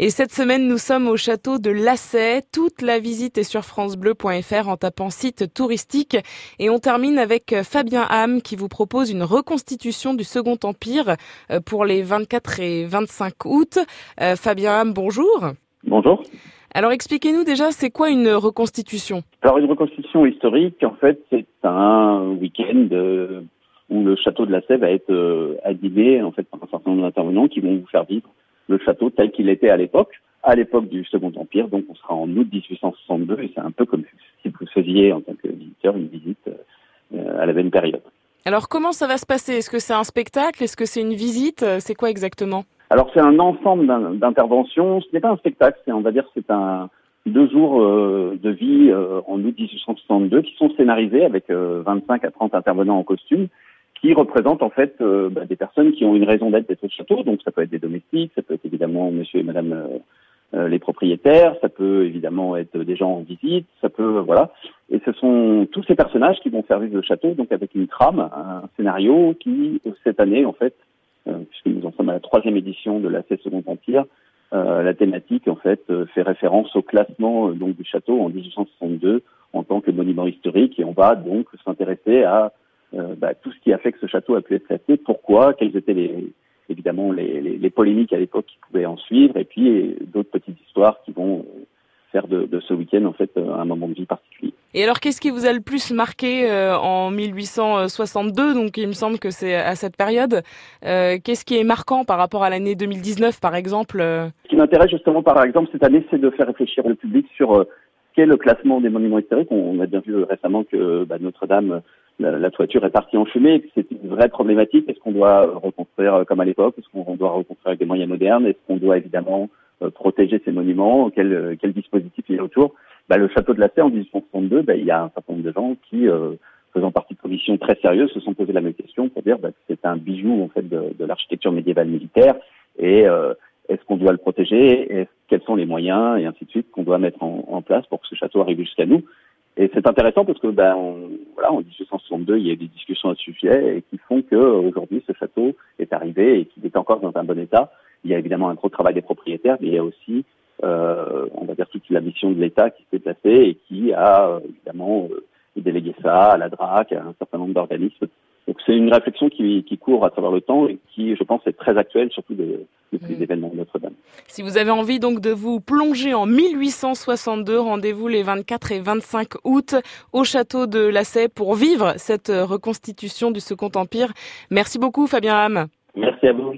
Et cette semaine, nous sommes au château de Lassay. Toute la visite est sur francebleu.fr en tapant site touristique. Et on termine avec Fabien Ham qui vous propose une reconstitution du Second Empire euh, pour les 24 et 25 août. Euh, Fabien Ham, bonjour. Bonjour. Alors expliquez-nous déjà, c'est quoi une reconstitution? Alors une reconstitution historique, en fait, c'est un week-end euh, où le château de Lassay va être animé en fait, par un certain nombre d'intervenants qui vont vous faire vivre le château tel qu'il était à l'époque, à l'époque du Second Empire. Donc on sera en août 1862 et c'est un peu comme si vous faisiez en tant que visiteur une visite euh, à la même période. Alors comment ça va se passer? Est-ce que c'est un spectacle? Est-ce que c'est une visite? C'est quoi exactement? Alors c'est un ensemble d'interventions. Ce n'est pas un spectacle, c'est on va dire c'est un deux jours euh, de vie euh, en août 1862 qui sont scénarisés avec 25 à 30 intervenants en costume qui représentent en fait euh, bah, des personnes qui ont une raison d'être d'être au château. Donc ça peut être des domestiques, ça peut être évidemment monsieur et madame euh, euh, les propriétaires, ça peut évidemment être des gens en visite, ça peut voilà. Et ce sont tous ces personnages qui vont vivre le château, donc avec une trame, un scénario qui cette année en fait, puisque nous en sommes à la troisième édition de la Second Empire, la thématique en fait fait référence au classement donc du château en 1862 en tant que monument historique et on va donc s'intéresser à bah, tout ce qui a fait que ce château a pu être classé, pourquoi, quelles étaient les, évidemment les, les, les polémiques à l'époque qui pouvaient en suivre, et puis d'autres petites histoires qui vont euh, faire de, de ce week-end en fait euh, un moment de vie particulier. Et alors, qu'est-ce qui vous a le plus marqué en 1862 Donc, il me semble que c'est à cette période. Euh, qu'est-ce qui est marquant par rapport à l'année 2019, par exemple Ce qui m'intéresse justement, par exemple, cette année, c'est de faire réfléchir le public sur qu'est le classement des monuments historiques. On, a bien vu récemment que bah, Notre-Dame la, toiture est partie en fumée, c'est une vraie problématique. Est-ce qu'on doit reconstruire euh, comme à l'époque? Est-ce qu'on doit reconstruire avec des moyens modernes? Est-ce qu'on doit évidemment euh, protéger ces monuments? Quel, euh, quel dispositif il y a autour? Bah, Le château de la Serre en 1862, bah, il y a un certain nombre de gens qui, faisant partie de commissions très sérieuses, se sont posé la même question pour dire bah, que c'est un bijou en fait de, de l'architecture médiévale militaire et est-ce qu'on doit le protéger? Quels sont les moyens? Et ainsi de suite qu'on doit mettre en place pour que ce château arrive jusqu'à nous et c'est intéressant parce que, ben, voilà, en 1862, il y a eu des discussions à ce sujet et qui font que aujourd'hui, ce château est arrivé et qu'il est encore dans un bon état. Il y a évidemment un gros travail des propriétaires, mais il y a aussi, euh, on va dire, toute la mission de l'État qui s'est placée et qui a euh, évidemment euh, délégué ça à la DRAC, à un certain nombre d'organismes c'est une réflexion qui, qui, court à travers le temps et qui, je pense, est très actuelle, surtout de, depuis les événements de Notre-Dame. Si vous avez envie donc de vous plonger en 1862, rendez-vous les 24 et 25 août au château de Lassay pour vivre cette reconstitution du Second Empire. Merci beaucoup Fabien Ham. Merci à vous.